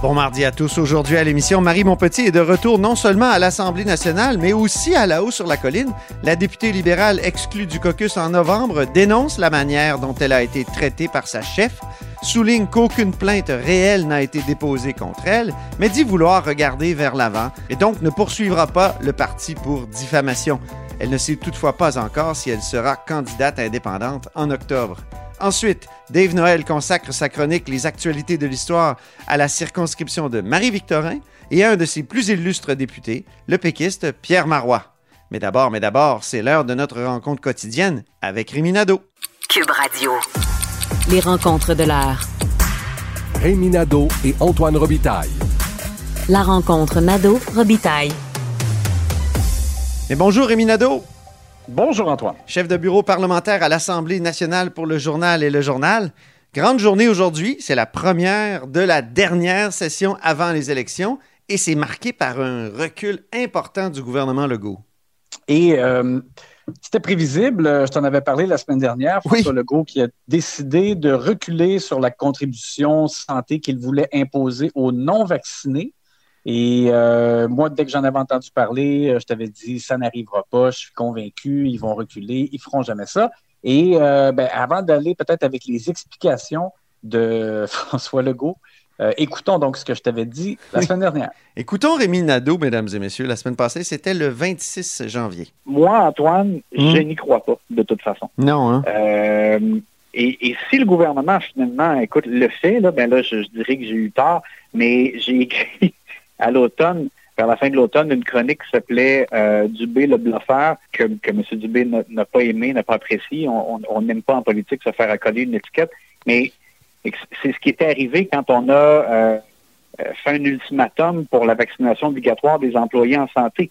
Bon mardi à tous. Aujourd'hui à l'émission, Marie Montpetit est de retour non seulement à l'Assemblée nationale, mais aussi à la haut sur la colline. La députée libérale exclue du caucus en novembre dénonce la manière dont elle a été traitée par sa chef, souligne qu'aucune plainte réelle n'a été déposée contre elle, mais dit vouloir regarder vers l'avant et donc ne poursuivra pas le parti pour diffamation. Elle ne sait toutefois pas encore si elle sera candidate indépendante en octobre. Ensuite, Dave Noël consacre sa chronique Les actualités de l'histoire à la circonscription de Marie-Victorin et à un de ses plus illustres députés, le péquiste Pierre Marois. Mais d'abord, mais d'abord, c'est l'heure de notre rencontre quotidienne avec Rémi Nadeau. Cube Radio. Les rencontres de l'heure. Rémi Nadeau et Antoine Robitaille. La rencontre Nadeau-Robitaille. Mais bonjour Rémi Nadeau, Bonjour Antoine. chef de bureau parlementaire à l'Assemblée nationale pour le journal et le journal. Grande journée aujourd'hui, c'est la première de la dernière session avant les élections et c'est marqué par un recul important du gouvernement Legault. Et euh, c'était prévisible, euh, je t'en avais parlé la semaine dernière, Oui. François Legault qui a décidé de reculer sur la contribution santé qu'il voulait imposer aux non-vaccinés. Et euh, moi, dès que j'en avais entendu parler, euh, je t'avais dit, ça n'arrivera pas, je suis convaincu, ils vont reculer, ils feront jamais ça. Et euh, ben, avant d'aller peut-être avec les explications de François Legault, euh, écoutons donc ce que je t'avais dit la Oui. semaine dernière. Écoutons Rémi Nadeau, mesdames et messieurs, la semaine passée, c'était le 26 janvier. Moi, Antoine, Hmm? je n'y crois pas, de toute façon. Non, hein? Euh, et, et si le gouvernement, finalement, écoute, le fait, là, ben là, je, je dirais que j'ai eu tort, mais j'ai écrit à l'automne, vers la fin de l'automne, une chronique qui s'appelait euh, Dubé le bluffeur, que, que M. Dubé n'a pas aimé, n'a pas apprécié. On n'aime pas en politique se faire accoler une étiquette, mais c'est ce qui était arrivé quand on a euh, euh, fait un ultimatum pour la vaccination obligatoire des employés en santé.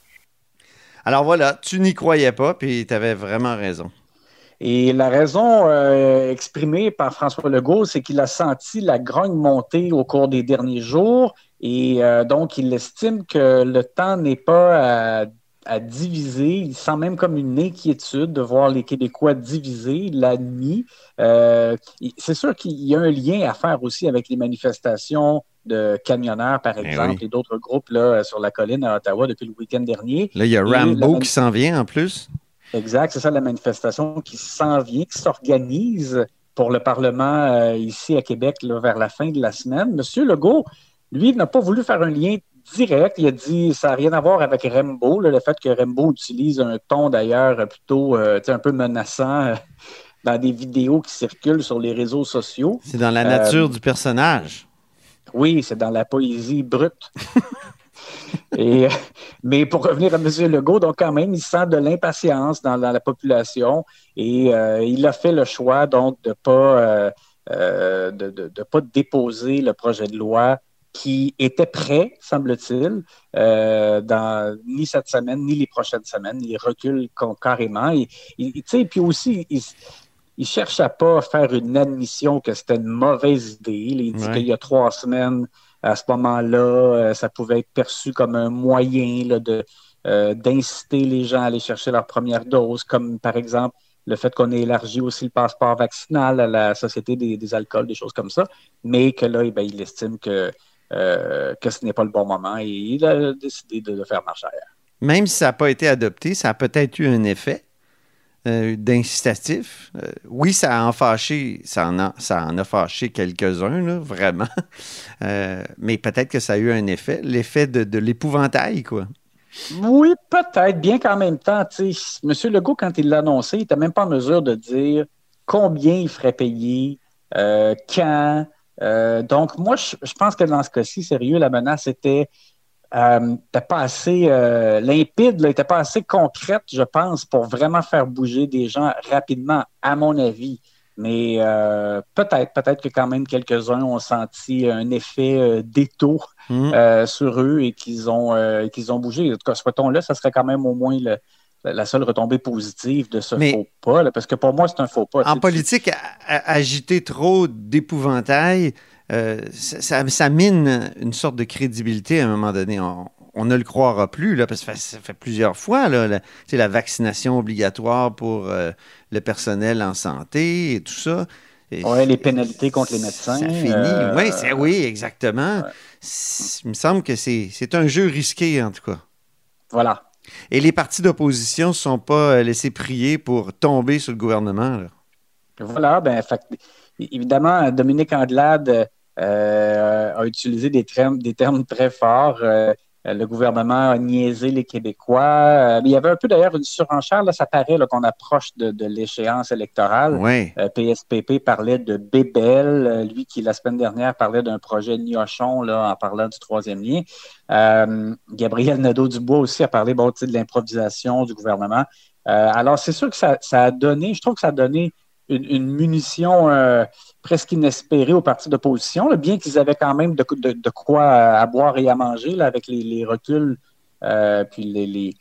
Alors voilà, tu n'y croyais pas, puis tu avais vraiment raison. Et la raison euh, exprimée par François Legault, c'est qu'il a senti la grogne monter au cours des derniers jours et euh, donc il estime que le temps n'est pas à, à diviser. Il sent même comme une inquiétude de voir les Québécois divisés, il l'a admis. Euh, c'est sûr qu'il y a un lien à faire aussi avec les manifestations de camionneurs, par Eh exemple, oui. et d'autres groupes là, sur la colline à Ottawa depuis le week-end dernier. Là, il y a la Rambo qui s'en vient en plus. Exact, c'est ça la manifestation qui s'en vient, qui s'organise pour le Parlement euh, ici à Québec là, vers la fin de la semaine. Monsieur Legault, lui, n'a pas voulu faire un lien direct. Il a dit ça n'a rien à voir avec Rembo, le fait que Rembo utilise un ton d'ailleurs plutôt euh, un peu menaçant euh, dans des vidéos qui circulent sur les réseaux sociaux. C'est dans la Euh, nature du personnage. Oui, c'est dans la poésie brute. Et, euh, mais pour revenir à M. Legault, donc quand même, il sent de l'impatience dans, dans la population et euh, il a fait le choix donc de pas euh, euh, de, de- de pas déposer le projet de loi qui était prêt, semble-t-il, euh, dans ni cette semaine ni les prochaines semaines. Il recule carrément. Et, puis aussi, il, il cherche à pas faire une admission que c'était une mauvaise idée. Il dit Ouais. qu'il y a trois semaines, à ce moment-là, euh, ça pouvait être perçu comme un moyen là, de euh, d'inciter les gens à aller chercher leur première dose, comme par exemple le fait qu'on ait élargi aussi le passeport vaccinal à la Société des, des alcools, des choses comme ça, mais que là, eh ben, il estime que, euh, que ce n'est pas le bon moment et il a décidé de, de faire marche arrière. Même si ça n'a pas été adopté, ça a peut-être eu un effet euh, d'incitatif. Euh, oui, ça a en fâché, ça en a, ça en a fâché quelques-uns, vraiment. Mais peut-être que ça a eu un effet, l'effet de, de l'épouvantail, quoi. Oui, peut-être, bien qu'en même temps, M. Legault, quand il l'a annoncé, il n'était même pas en mesure de dire combien il ferait payer, euh, quand. Euh, donc, moi, je, je pense que dans ce cas-ci, sérieux, la menace était, euh, était pas assez euh, limpide, n'était pas assez concrète, je pense, pour vraiment faire bouger des gens rapidement, à mon avis. Mais peut-être, peut-être que quand même quelques-uns ont senti un effet d'étau euh, sur eux et qu'ils ont, qu'ils ont bougé. En tout cas, souhaitons-le, ça serait quand même au moins le- la seule retombée positive de ce Mais- faux pas, là, parce que pour moi, c'est un faux pas. En politique, agiter trop d'épouvantail, euh, ça, ça- ça mine une sorte de crédibilité à un moment donné. On, on ne le croira plus, là, parce que ça fait, plusieurs fois, là, la, vaccination obligatoire pour euh, le personnel en santé et tout ça. Ouais, les pénalités contre les médecins, Ça finit. euh, oui, c'est- oui, exactement. Il me semble que c'est c'est un jeu risqué, en tout cas. Voilà. Et les partis d'opposition ne sont pas euh, laissés prier pour tomber sur le gouvernement. là. Voilà, ben, évidemment, Dominique Anglade euh, a utilisé des termes, des termes très forts. Euh, le gouvernement a niaisé les Québécois. Euh, il y avait un peu d'ailleurs une surenchère, là, ça paraît qu'on approche de, de l'échéance électorale. Oui. Euh, PSPP parlait de Bébel, euh, lui qui la semaine dernière parlait d'un projet Niochon là, en parlant du troisième lien. Euh, Gabriel Nadeau-Dubois aussi a parlé bon, de l'improvisation du gouvernement. Euh, alors, c'est sûr que ça, ça a donné, je trouve que ça a donné une, une munition euh, presque inespérée aux partis d'opposition, bien qu'ils avaient quand même de, de- de quoi à boire et à manger là, avec les, les reculs euh, puis les, les,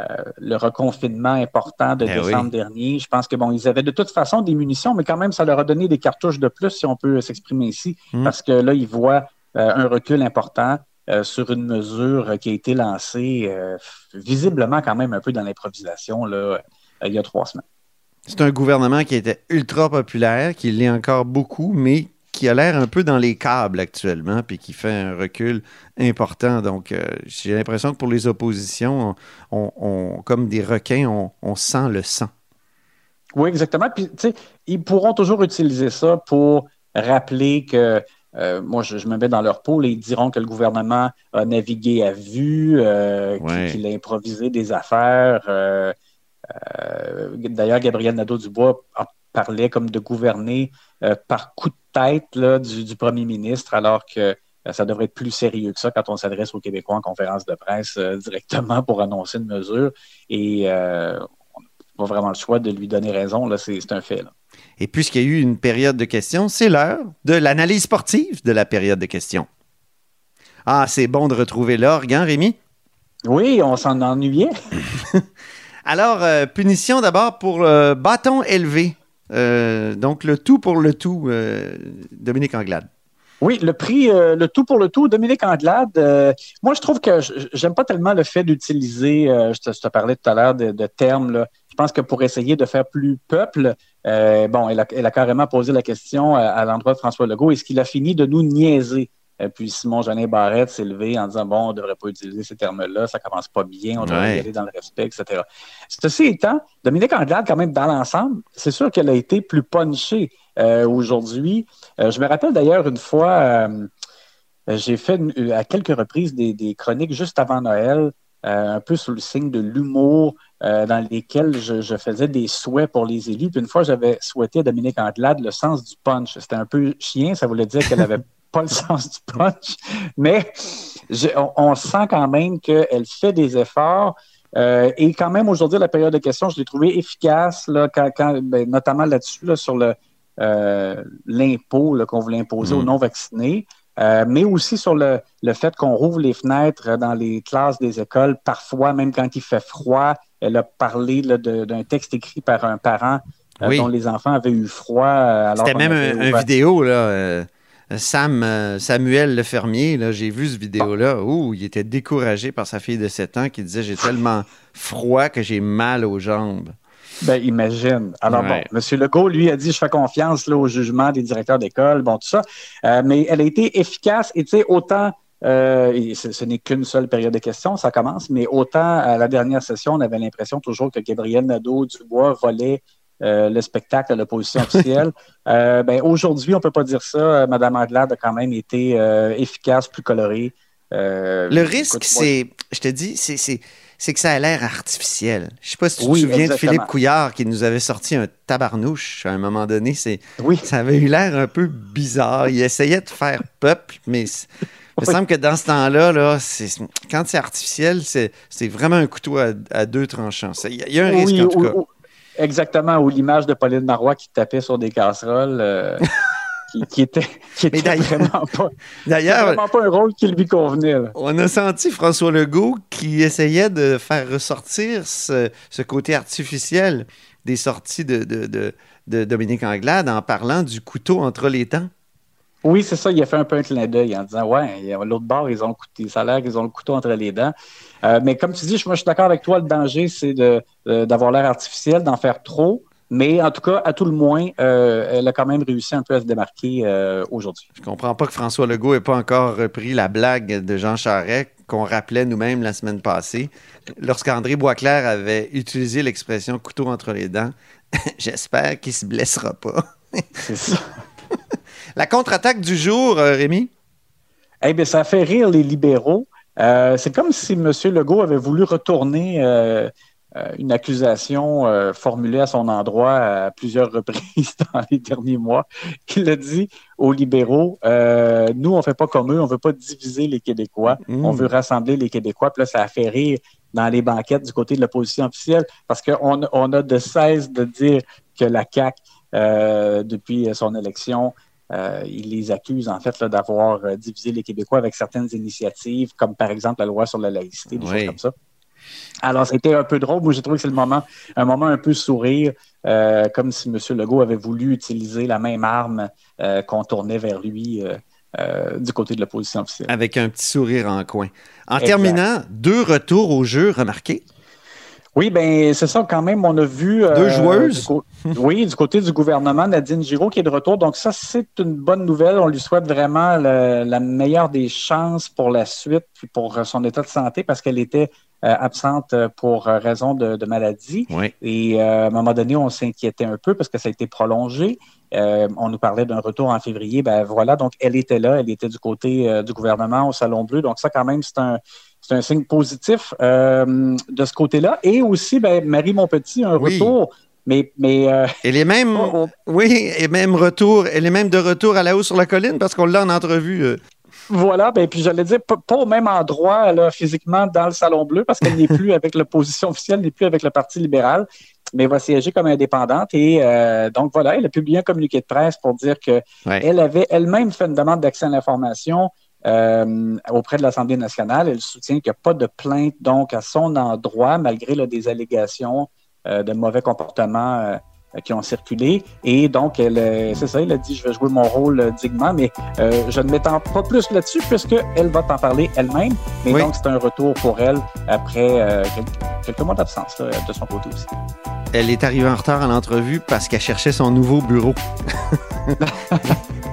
euh, le reconfinement important de Eh décembre oui. dernier. Je pense que bon, ils avaient de toute façon des munitions, mais quand même, ça leur a donné des cartouches de plus, si on peut s'exprimer ici, Mm. parce que là, ils voient euh, un recul important euh, sur une mesure euh, qui a été lancée euh, visiblement quand même un peu dans l'improvisation euh, il y a trois semaines. C'est un gouvernement qui était ultra populaire, qui l'est encore beaucoup, mais qui a l'air un peu dans les câbles actuellement, puis qui fait un recul important. Donc, euh, j'ai l'impression que pour les oppositions, on, on- comme des requins, on, on sent le sang. Oui, exactement. Puis, tu sais, ils pourront toujours utiliser ça pour rappeler que, euh, moi, je, je me mets dans leur peau, là, ils diront que le gouvernement a navigué à vue, euh, Ouais. qu'il a improvisé des affaires. Euh, D'ailleurs, Gabriel Nadeau-Dubois parlait comme de gouverner euh, par coup de tête là, du, du premier ministre, alors que euh, ça devrait être plus sérieux que ça quand on s'adresse aux Québécois en conférence de presse directement pour annoncer une mesure. Et on n'a pas vraiment le choix de lui donner raison. Là, c'est c'est un fait. Là. Et puisqu'il y a eu une période de questions, c'est l'heure de l'analyse sportive de la période de questions. Ah, c'est bon de retrouver l'orgue, hein, Rémi? Oui, on s'en ennuyait. Alors, euh, punition d'abord pour euh, bâton élevé. Euh, donc, le tout pour le tout, Dominique Anglade. Oui, le prix, le tout pour le tout, Dominique Anglade, moi je trouve que j'aime pas tellement le fait d'utiliser, je, te, parlais tout à l'heure de, termes, je pense que pour essayer de faire plus peuple, bon, elle a, carrément posé la question à l'endroit de François Legault, est-ce qu'il a fini de nous niaiser? Euh, puis Simon Jeanin Barrette s'est levé en disant, bon, on devrait pas utiliser ces termes-là, ça commence pas bien, on devrait Ouais. y aller dans le respect, etc. Ceci étant, Dominique Anglade, quand même, dans l'ensemble, c'est sûr qu'elle a été plus punchée euh, aujourd'hui. Euh, je me rappelle d'ailleurs une fois, euh, j'ai fait une- à quelques reprises des, des chroniques juste avant Noël, un peu sous le signe de l'humour, dans lesquelles je, je faisais des souhaits pour les élus. Puis une fois, j'avais souhaité à Dominique Anglade le sens du punch. C'était un peu chien, ça voulait dire qu'elle avait pas le sens du punch, mais je- on, on sent quand même qu'elle fait des efforts. Euh, et quand même, aujourd'hui, la période de questions, je l'ai trouvé efficace, là, quand, quand- ben, notamment là-dessus, là, sur le euh, l'impôt qu'on voulait imposer Mm. aux non-vaccinés, euh, mais aussi sur le, le fait qu'on rouvre les fenêtres dans les classes des écoles, parfois, même quand il fait froid. Elle a parlé d'un texte écrit par un parent Oui. dont les enfants avaient eu froid. C'était même avait un, vidéo, là. Sam, euh, Samuel le fermier, là, j'ai vu ce vidéo-là. Ouh, il était découragé par sa fille de 7 ans qui disait J'ai tellement froid que j'ai mal aux jambes. Ben, imagine. Alors, Ouais. bon, M. Legault, lui, a dit Je fais confiance là, au jugement des directeurs d'école, bon, tout ça. Euh, mais elle a été efficace et, tu sais, autant. euh, et ce, ce n'est qu'une seule période de questions, ça commence, mais autant à la dernière session, on avait l'impression toujours que Gabriel Nadeau-Dubois volait euh, le spectacle à l'opposition officielle. Euh, ben, aujourd'hui, on peut pas dire ça. Euh, Madame Anglade a quand même été euh, efficace, plus colorée. Le risque, c'est, je te dis, c'est, que ça a l'air artificiel. Je sais pas si tu Oui, te souviens exactement. de Philippe Couillard qui nous avait sorti un tabarnouche à un moment donné. C'est, Oui. ça avait eu l'air un peu bizarre. Il essayait de faire peuple, mais il me semble que dans ce temps-là, là, quand c'est artificiel, c'est, vraiment un couteau à, à deux tranchants. Il y, a- il y a un risque, en tout ou- cas. Exactement, ou l'image de Pauline Marois qui tapait sur des casseroles. euh, qui, qui était, qui était vraiment pas, vraiment pas un rôle qui lui convenait. là. on a senti François Legault qui essayait de faire ressortir ce, ce côté artificiel des sorties de, de- de- de Dominique Anglade en parlant du couteau entre les dents. Oui, c'est ça. Il a fait un peu un clin d'œil en disant Ouais, l'autre bord, ils ont le couteau, ça a l'air qu'ils ont le couteau entre les dents. Euh, mais comme tu dis, je- moi, je suis d'accord avec toi. Le danger, c'est de, d'avoir l'air artificiel, d'en faire trop. Mais en tout cas, à tout le moins, euh, elle a quand même réussi un peu à se démarquer euh, aujourd'hui. Je comprends pas que François Legault n'ait pas encore repris la blague de Jean Charest qu'on rappelait nous-mêmes la semaine passée. Lorsqu'André Boisclair avait utilisé l'expression couteau entre les dents, j'espère qu'il se blessera pas. C'est ça. La contre-attaque du jour, euh, Rémi? Eh bien, ça fait rire les libéraux. Euh, c'est comme si M. Legault avait voulu retourner euh, une accusation euh, formulée à son endroit à plusieurs reprises dans les derniers mois. Il a dit aux libéraux Nous, on ne fait pas comme eux, on ne veut pas diviser les Québécois, Mm. on veut rassembler les Québécois. Puis là, ça a fait rire dans les banquettes du côté de l'opposition officielle parce qu'on on a de cesse de dire que la CAQ, depuis son élection, euh, il les accuse en fait d'avoir euh, divisé les Québécois avec certaines initiatives, comme par exemple la loi sur la laïcité, des Oui. choses comme ça. Alors, c'était un peu drôle. Moi, j'ai trouvé que c'est le moment, un moment un peu sourire, euh, comme si M. Legault avait voulu utiliser la même arme euh, qu'on tournait vers lui euh, du côté de l'opposition officielle. Avec un petit sourire en coin. En Exact. terminant, deux retours au jeu remarqués. Oui, ben c'est ça quand même. On a vu euh, Deux joueuses? du oui, du côté du gouvernement, Nadine Giraud qui est de retour. Donc ça, c'est une bonne nouvelle. On lui souhaite vraiment le- la meilleure des chances pour la suite, puis pour son état de santé, parce qu'elle était euh, absente euh, pour raison de, de maladie. Oui. Et euh, à un moment donné, on s'inquiétait un peu parce que ça a été prolongé. On nous parlait d'un retour en février. Ben voilà, donc elle était là, elle était du côté du gouvernement au Salon Bleu. Donc ça, quand même, c'est un, c'est un signe positif euh, de ce côté-là. Et aussi, ben, Marie Montpetit, un Oui. retour. Mais, mais euh, Et les mêmes, Oh, oh. oui, et même retour, elle est même de retour à la haut sur la colline parce qu'on l'a en entrevue. euh. voilà, ben, puis j'allais dire, pas, pas au même endroit là, physiquement dans le Salon Bleu, parce qu'elle n'est plus avec l'opposition officielle, n'est plus avec le Parti libéral, mais va siéger comme indépendante. Et euh, donc voilà, elle a publié un communiqué de presse pour dire que Ouais. Elle avait elle-même fait une demande d'accès à l'information euh, auprès de l'Assemblée nationale. Elle soutient qu'il n'y a pas de plainte donc à son endroit, malgré là, des allégations euh, de mauvais comportement euh, qui ont circulé. Et donc, elle, euh, c'est ça, elle a dit je vais jouer mon rôle dignement, mais je ne m'étends pas plus là-dessus puisqu'elle va t'en parler elle-même. Mais Oui. donc, c'est un retour pour elle après quelques, quelques mois d'absence là, de son côté aussi. Elle est arrivée en retard à l'entrevue parce qu'elle cherchait son nouveau bureau.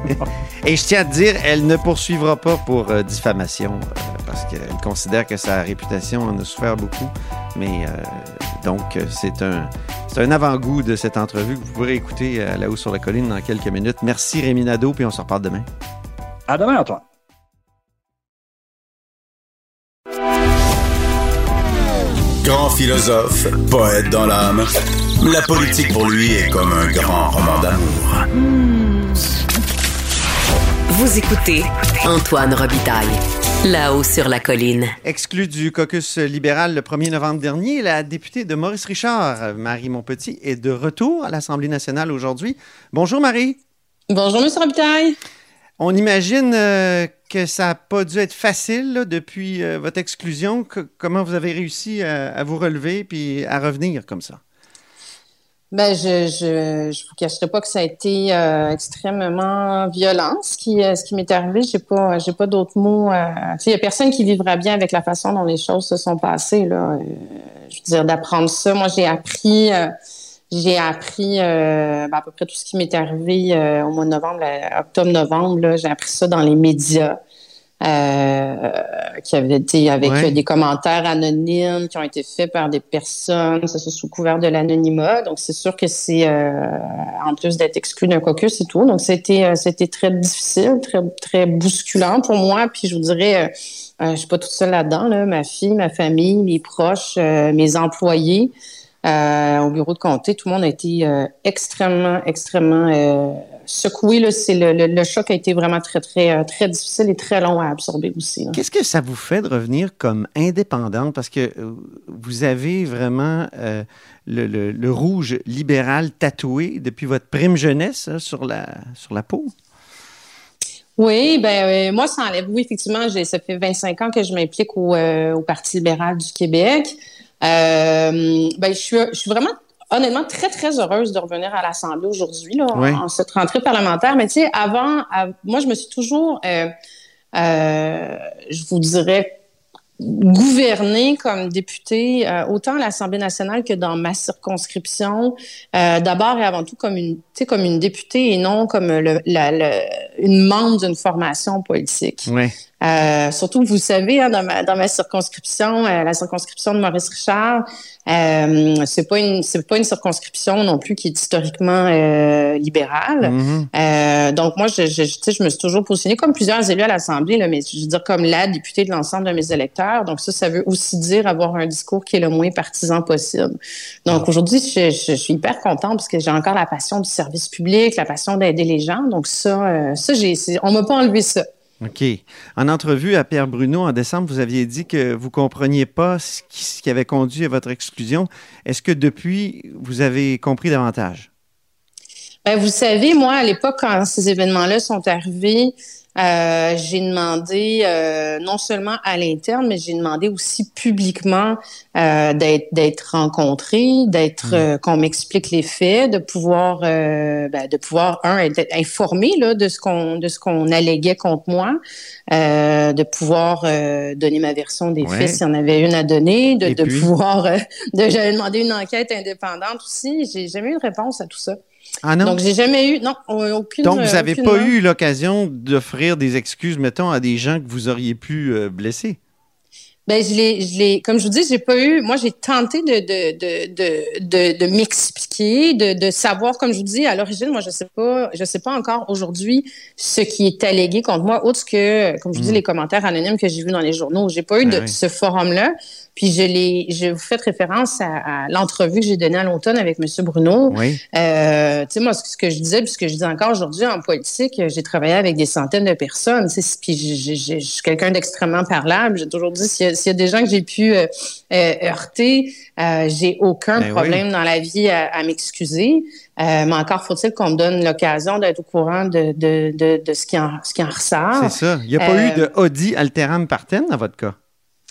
Et je tiens à te dire, elle ne poursuivra pas pour euh, diffamation euh, parce qu'elle considère que sa réputation en a souffert beaucoup. Mais euh, donc, c'est un, c'est un avant-goût de cette entrevue que vous pourrez écouter à la haut sur la colline dans quelques minutes. Merci Rémi Nadeau, puis on se reparle demain. À demain, Antoine. Grand philosophe, poète dans l'âme, la politique pour lui est comme un grand roman d'amour. Vous écoutez Antoine Robitaille, là-haut sur la colline. Exclue du caucus libéral le 1er novembre dernier, la députée de Maurice Richard, Marie Montpetit, est de retour à l'Assemblée nationale aujourd'hui. Bonjour Marie. Bonjour, M. Robitaille. On imagine euh, que ça n'a pas dû être facile là, depuis euh, votre exclusion. Que- comment vous avez réussi à, à vous relever puis à revenir comme ça? Ben, je je, je vous cacherai pas que ça a été euh, extrêmement violent. Ce qui, euh, ce qui m'est arrivé, j'ai pas, j'ai pas d'autres mots. euh, il y a personne qui vivra bien avec la façon dont les choses se sont passées. Là, Euh, je veux dire, d'apprendre ça. Moi, j'ai appris, euh, j'ai appris ben, à peu près tout ce qui m'est arrivé au mois de novembre, octobre-novembre. J'ai appris ça dans les médias. Euh, qui avait été avec Ouais. des commentaires anonymes qui ont été faits par des personnes, ça sous couvert de l'anonymat. Donc c'est sûr que c'est euh, en plus d'être exclu d'un caucus et tout. Donc c'était euh, c'était très difficile, très très bousculant pour moi. Puis je vous dirais, euh, euh, je suis pas toute seule là-dedans. Là. Ma fille, ma famille, mes proches, euh, mes employés. Euh, au bureau de comté, tout le monde a été euh, extrêmement, extrêmement euh, secoué. Là. C'est le, le, le choc a été vraiment très, très, euh, très difficile et très long à absorber aussi. Qu'est-ce que ça vous fait de revenir comme indépendante? Parce que euh, vous avez vraiment euh, le, rouge libéral tatoué depuis votre prime jeunesse hein, sur, la, sur la peau? Oui, ben euh, moi, ça enlève. Oui, effectivement, ça fait 25 ans que je m'implique au, euh, au Parti libéral du Québec. Euh, ben, je suis, je suis vraiment honnêtement très, très heureuse de revenir à l'Assemblée aujourd'hui, là, Oui. en, en cette rentrée parlementaire. Mais tu sais, avant, av- moi, je me suis toujours, euh, euh, je vous dirais, gouvernée comme députée, euh, autant à l'Assemblée nationale que dans ma circonscription, d'abord et avant tout comme une, tu sais, comme une députée et non comme le, la, le- une membre d'une formation politique. Oui. Euh, surtout, vous savez, hein, dans, ma, dans ma circonscription, euh, la circonscription de Maurice Richard, euh, c'est pas une c'est pas une circonscription non plus qui est historiquement euh, libérale. Euh, donc moi, je, je, tu sais, je me suis toujours positionnée comme plusieurs élus à l'Assemblée, mais je veux dire comme la députée de l'ensemble de mes électeurs. Donc ça, ça veut aussi dire avoir un discours qui est le moins partisan possible. Donc aujourd'hui, je, je, je suis hyper contente parce que j'ai encore la passion du service public, la passion d'aider les gens. Donc ça, euh, ça j'ai, on m'a pas enlevé ça. OK. En entrevue à Pierre Bruno en décembre, vous aviez dit que vous ne compreniez pas ce qui, ce qui avait conduit à votre exclusion. Est-ce que depuis, vous avez compris davantage? Ben, vous savez, moi, à l'époque, quand ces événements-là sont arrivés, euh, j'ai demandé euh, non seulement à l'interne, mais j'ai demandé aussi publiquement euh, d'être d'être rencontré, d'être euh, qu'on m'explique les faits, de pouvoir ben, de pouvoir un être informé là de ce qu'on de ce qu'on alléguait contre moi, de pouvoir donner ma version des Ouais. faits s'il y en avait une à donner, de, de pouvoir de j'avais demandé une enquête indépendante aussi. J'ai jamais eu de réponse à tout ça. Ah non? Donc, j'ai jamais eu, non, aucune. Donc, vous n'avez pas eu l'occasion d'offrir des excuses, mettons, à des gens que vous auriez pu euh, blesser? Ben, je l'ai, je l'ai, comme je vous dis, j'ai pas eu. Moi, j'ai tenté de de de de de, de m'expliquer, de de savoir, comme je vous dis, à l'origine, moi, je sais pas, je sais pas encore aujourd'hui ce qui est allégué contre moi, autre que, comme je vous dis, les commentaires anonymes que j'ai vus dans les journaux. J'ai pas eu Hmm. Ben de ce forum-là. Puis je l'ai, je vous faites référence à, à l'entrevue que j'ai donnée à l'automne avec M. Bruno. Oui. Euh, tu sais, moi, ce que je disais, puis ce que je dis encore aujourd'hui en politique, j'ai travaillé avec des centaines de personnes, tu sais, puis je suis quelqu'un d'extrêmement parlable. J'ai toujours dit, a- s'il y a des gens que j'ai pu euh, euh, heurter, euh, j'ai aucun Ben problème dans la vie à, à m'excuser. Mais encore faut-il qu'on me donne l'occasion d'être au courant de, de, de, de ce, qui en, ce qui en ressort. C'est ça. Il n'y a pas eu de Audi alteram partem dans votre cas?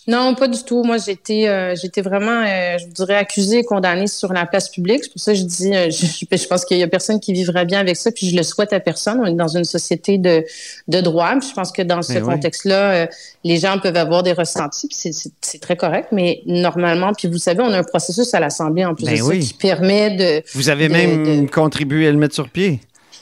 Non, pas du tout. Moi, j'étais, euh, j'étais vraiment, euh, je vous dirais, accusée et condamnée sur la place publique. C'est pour ça que je dis, euh, je, je pense qu'il y a personne qui vivrait bien avec ça, puis je le souhaite à personne. On est dans une société de, de droit. Puis je pense que dans ce oui. contexte-là, euh, les gens peuvent avoir des ressentis, puis c'est, c'est, c'est très correct. Mais normalement, puis vous savez, on a un processus à l'Assemblée en plus Ben de oui. ça qui permet de. Vous avez de- même de- contribué à le mettre sur pied.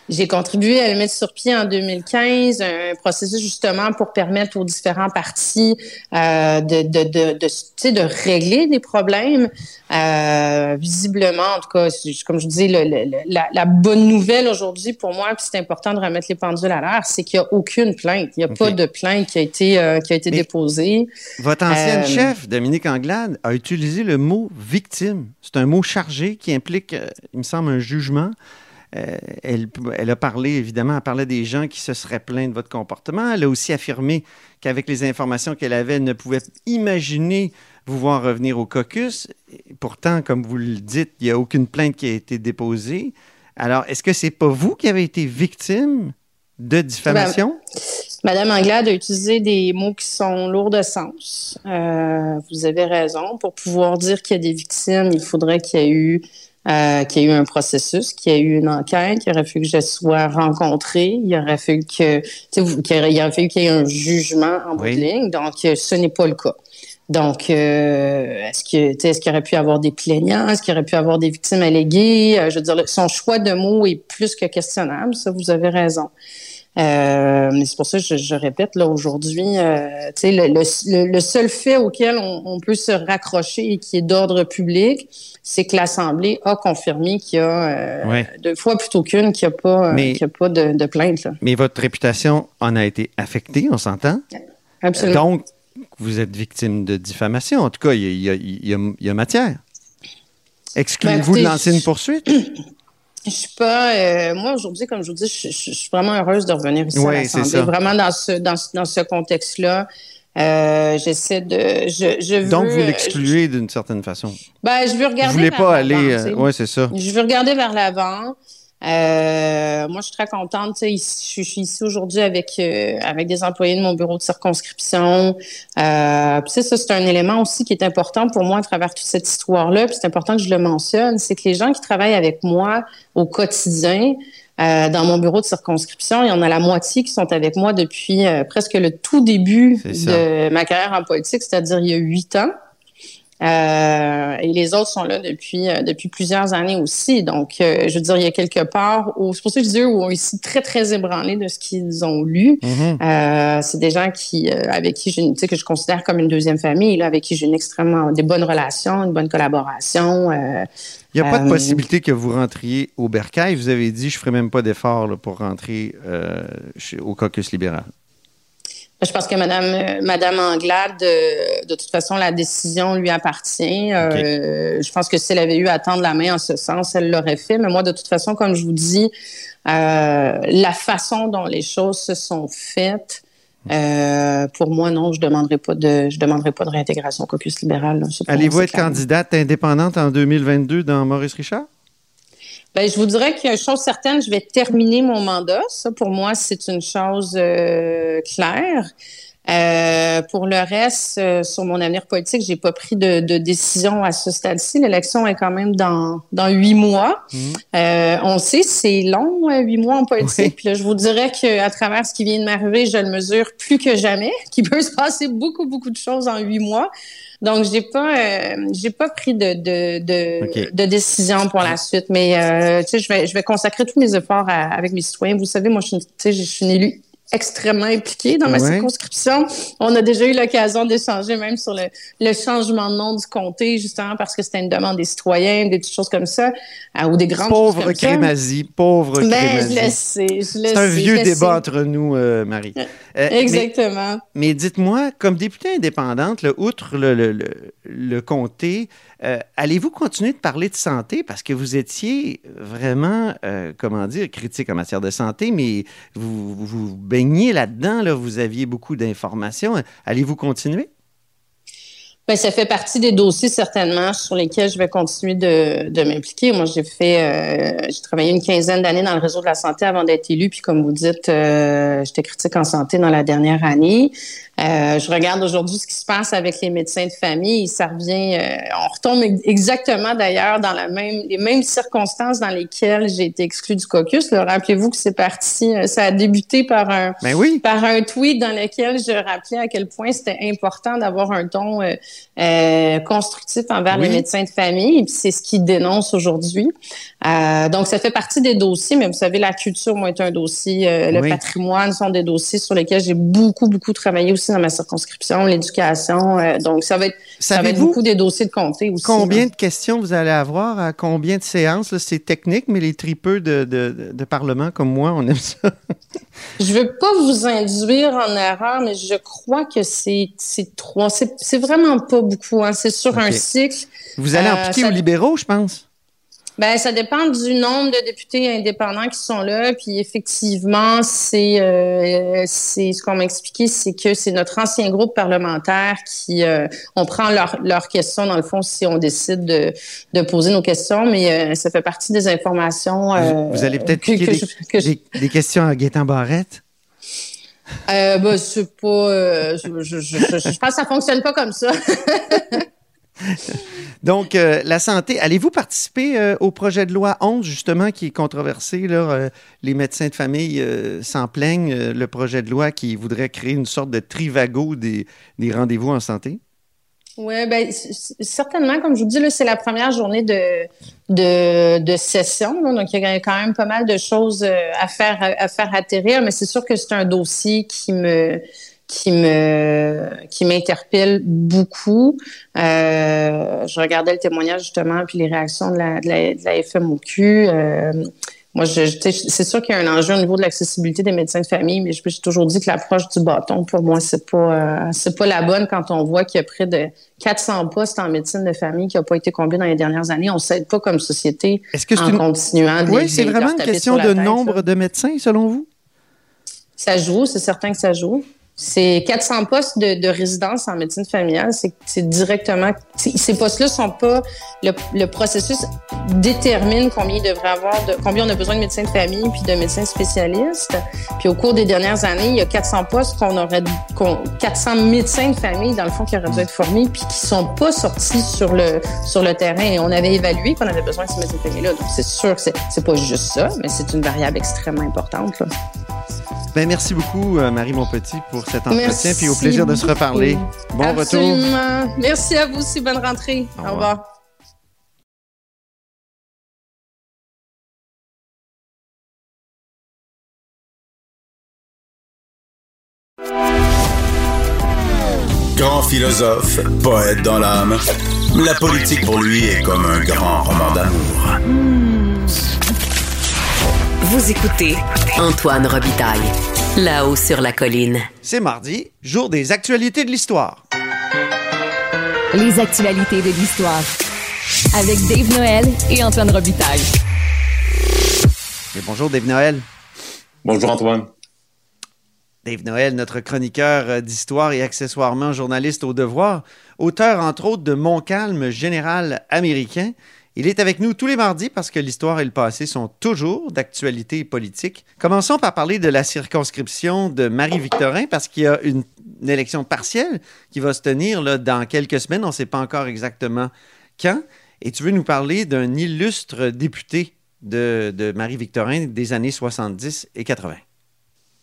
J'ai contribué à le mettre sur pied en 2015, un processus justement pour permettre aux différents partis euh, de, de, de, de, tu sais, de régler des problèmes. Euh, visiblement, en tout cas, comme je dis, le- le- le- la, la bonne nouvelle aujourd'hui pour moi, puis c'est important de remettre les pendules à l'heure, c'est qu'il n'y a aucune plainte. Il n'y a pas de plainte qui a été, euh, qui a été Mais- déposée. Votre ancienne chef, Dominique Anglade, a utilisé le mot victime. C'est un mot chargé qui implique, il me semble, un jugement. Euh, elle, a parlé, évidemment, elle parlait des gens qui se seraient plaints de votre comportement. Elle a aussi affirmé qu'avec les informations qu'elle avait, elle ne pouvait imaginer vous voir revenir au caucus. Pourtant, comme vous le dites, il n'y a aucune plainte qui a été déposée. Alors, est-ce que c'est pas vous qui avez été victime de diffamation? Madame Anglade a utilisé des mots qui sont lourds de sens. Euh, vous avez raison. Pour pouvoir dire qu'il y a des victimes, il faudrait qu'il y ait eu euh, qu'il y ait eu un processus, qu'il y ait eu une enquête, qu'il aurait fallu que je sois rencontrée, il aurait fallu que, qu'il aurait, il aurait fallu qu'il y ait un jugement en bout Oui. de ligne. Donc, euh, ce n'est pas le cas. Donc, euh, est-ce que, est-ce qu'il aurait pu y avoir des plaignants? Est-ce qu'il aurait pu y avoir des victimes alléguées? Euh, je veux dire, son choix de mots est plus que questionnable. Ça, vous avez raison. Euh, mais c'est pour ça que je, je répète là aujourd'hui, euh, le, le- le seul fait auquel on, on peut se raccrocher et qui est d'ordre public, c'est que l'Assemblée a confirmé qu'il y a euh, Ouais. deux fois plutôt qu'une qu'il n'y a pas, Mais- qu'il y a pas de, de plainte. Là. Mais votre réputation en a été affectée, on s'entend? Absolument. Donc, vous êtes victime de diffamation. En tout cas, il y a, il y a- il y a- il y a matière. Excluez-vous Ben, de lancer une poursuite? Je suis pas. euh, moi aujourd'hui, comme je vous dis, je, je- je suis vraiment heureuse de revenir ici Oui, à c'est l'Assemblée. Vraiment dans ce dans, dans ce contexte-là. Euh, J'essaie de. Je, je veux, Donc, vous euh, l'excluez d'une certaine façon. Ben, je veux Vous regarder. voulez vers pas aller... sais. oui, c'est ça. Je veux regarder vers l'avant. Euh, moi, je suis très contente. Je suis, je suis ici aujourd'hui avec euh, avec des employés de mon bureau de circonscription. Euh, puis ça, c'est un élément aussi qui est important pour moi à travers toute cette histoire-là. Puis c'est important que je le mentionne, c'est que les gens qui travaillent avec moi au quotidien, euh, dans mon bureau de circonscription, il y en a la moitié qui sont avec moi depuis euh, presque le tout début de ma carrière en politique, c'est-à-dire il y a huit ans. Euh, et les autres sont là depuis euh, depuis plusieurs années aussi. Donc, euh, je veux dire, il y a quelque part où c'est pour ça que je dis ont ici très très ébranlés de ce qu'ils ont lu. Mm-hmm. c'est des gens qui avec qui sais que je considère comme une deuxième famille, là, avec qui j'ai une extrêmement des bonnes relations, une bonne collaboration. il n'y a pas de possibilité que vous rentriez au Bercail. Vous avez dit, je ne ferai même pas d'effort pour rentrer chez, au caucus libéral. Je pense que Madame, euh, Madame Anglade, de, de toute façon, la décision lui appartient. Euh, je pense que si elle avait eu à tendre la main en ce sens, elle l'aurait fait. Mais moi, de toute façon, comme je vous dis, euh, la façon dont les choses se sont faites, euh, pour moi, non, je demanderai pas de, je demanderai pas de réintégration au caucus libéral. Allez-vous être candidate indépendante en 2022 dans Maurice Richard? Ben, je vous dirais qu'il y a une chose certaine, je vais terminer mon mandat. Ça, pour moi, c'est une chose euh, claire. Euh, pour le reste, euh, sur mon avenir politique, j'ai pas pris de, de décision à ce stade-ci. L'élection est quand même dans dans huit mois. Mmh. Euh, on sait c'est long huit mois en politique. Puis là, je vous dirais que à travers ce qui vient de m'arriver, je le mesure plus que jamais, qu'il peut se passer beaucoup beaucoup de choses en huit mois. Donc, j'ai pas, euh, j'ai pas pris de, de, de, de, décision pour la suite, mais euh, tu sais, je vais, je vais consacrer tous mes efforts avec mes citoyens. Vous savez, moi, je suis, je suis une élue extrêmement impliqué dans ma circonscription. On a déjà eu l'occasion d'échanger même sur le, le, changement de nom du comté, justement parce que c'était une demande des citoyens, des petites choses comme ça, euh, ou des grandes pauvre Crémazie, pauvre ben, je le sais, je le C'est un vieux débat entre nous, euh, Marie. Euh, Exactement. Mais, dites-moi, comme députée indépendante, outre le, le, le, le comté, euh, allez-vous continuer de parler de santé? Parce que vous étiez vraiment, euh, comment dire, critique en matière de santé, mais vous vous baignez là-dedans, là, vous aviez beaucoup d'informations. Allez-vous continuer? Bien, ça fait partie des dossiers certainement sur lesquels je vais continuer de, de m'impliquer. Moi, j'ai fait, euh, j'ai travaillé une quinzaine d'années dans le réseau de la santé avant d'être élu, puis comme vous dites, j'étais critique en santé dans la dernière année. Euh, je regarde aujourd'hui ce qui se passe avec les médecins de famille. Ça revient, euh, on retombe exactement d'ailleurs dans la même, les mêmes circonstances dans lesquelles j'ai été exclue du caucus. Rappelez-vous que c'est parti, euh, ça a débuté par un, ben oui. par un tweet dans lequel je rappelais à quel point c'était important d'avoir un ton euh, constructif envers les médecins de famille. Et puis c'est ce qu'ils dénoncent aujourd'hui. donc ça fait partie des dossiers, mais vous savez, la culture, moi, est un dossier. le patrimoine sont des dossiers sur lesquels j'ai beaucoup, beaucoup travaillé aussi dans ma circonscription, l'éducation. Euh, donc, ça va être, ça va être beaucoup des dossiers de comté aussi. Combien de questions vous allez avoir à combien de séances? C'est technique, mais les tripeux de, de, de, Parlement comme moi, on aime ça. je veux pas vous induire en erreur, mais je crois que c'est trois. C'est vraiment pas beaucoup. Hein. C'est sur un cycle. Vous allez en piquer euh, aux libéraux, je pense. Ben, ça dépend du nombre de députés indépendants qui sont là. Puis effectivement, c'est euh, c'est ce qu'on m'a expliqué, c'est que c'est notre ancien groupe parlementaire qui euh, on prend leurs leur questions dans le fond si on décide de, de poser nos questions, mais euh, ça fait partie des informations. Euh, vous, allez peut-être piquer des, des, questions à Gaétan Barrette? Euh, ben, c'est pas. je, je, je, je pense que ça fonctionne pas comme ça. Donc, euh, la santé, allez-vous participer euh, au projet de loi 11, justement, qui est controversé? Là, euh, les médecins de famille s'en plaignent, le projet de loi qui voudrait créer une sorte de trivago des, des rendez-vous en santé? Oui, bien, certainement, comme je vous dis, c'est la première journée de, de, de session. donc, il y a quand même pas mal de choses à faire, à faire atterrir, mais c'est sûr que c'est un dossier qui me qui me qui m'interpelle beaucoup. Euh, je regardais le témoignage justement puis les réactions de la, de la, de la FMOQ. Euh, moi, je, c'est sûr qu'il y a un enjeu au niveau de l'accessibilité des médecins de famille, mais je j'ai toujours dit que l'approche du bâton, pour moi, c'est pas euh, c'est pas la bonne quand on voit qu'il y a près de 400 postes en médecine de famille qui n'ont pas été comblés dans les dernières années. On ne s'aide pas comme société Est-ce que en continuant. Oui, c'est vraiment une question de nombre de médecins, selon vous? Ça joue, c'est certain que ça joue. C'est 400 postes de, de résidence en médecine familiale. C'est- directement. Ces postes-là sont pas. Le, processus détermine combien il devrait avoir, de, combien on a besoin de médecins de famille puis de médecins spécialistes. Puis au cours des dernières années, il y a 400 postes qu'on aurait, qu'on, 400 médecins de famille dans le fond qui auraient dû être formés puis qui sont pas sortis sur le sur le terrain. Et on avait évalué qu'on avait besoin de ces médecins de famille-là. Donc c'est sûr que c'est, pas juste ça, mais c'est une variable extrêmement importante. Ben, merci beaucoup, euh, Marie Monpetit, pour cet entretien, Merci puis au plaisir de se reparler. Bon retour. Merci à vous aussi. Bonne rentrée. Au Au revoir. revoir. Grand philosophe, poète dans l'âme. La politique pour lui est comme un grand roman d'amour. Vous écoutez Antoine Robitaille, là-haut sur la colline. C'est mardi, jour des actualités de l'histoire. Les actualités de l'histoire. Avec Dave Noël et Antoine Robitaille. Et bonjour, Dave Noël. Bonjour Antoine. Dave Noël, notre chroniqueur euh, d'histoire et accessoirement journaliste au devoir, auteur entre autres de Montcalm général américain. Il est avec nous tous les mardis parce que l'histoire et le passé sont toujours d'actualité politique. Commençons par parler de la circonscription de Marie-Victorin parce qu'il y a une, élection partielle qui va se tenir là, dans quelques semaines. On ne sait pas encore exactement quand. Et tu veux nous parler d'un illustre député de, Marie-Victorin des années 70 et 80.